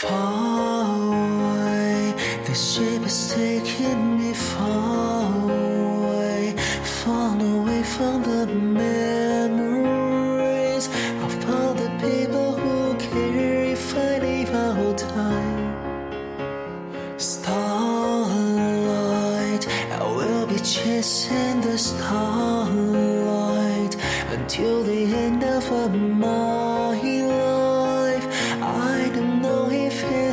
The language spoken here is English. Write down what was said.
Far away, the ship is taking me far away, far away from the memories of all the people who care if I leave out time. Starlight, I will be chasing the starlight until the end of my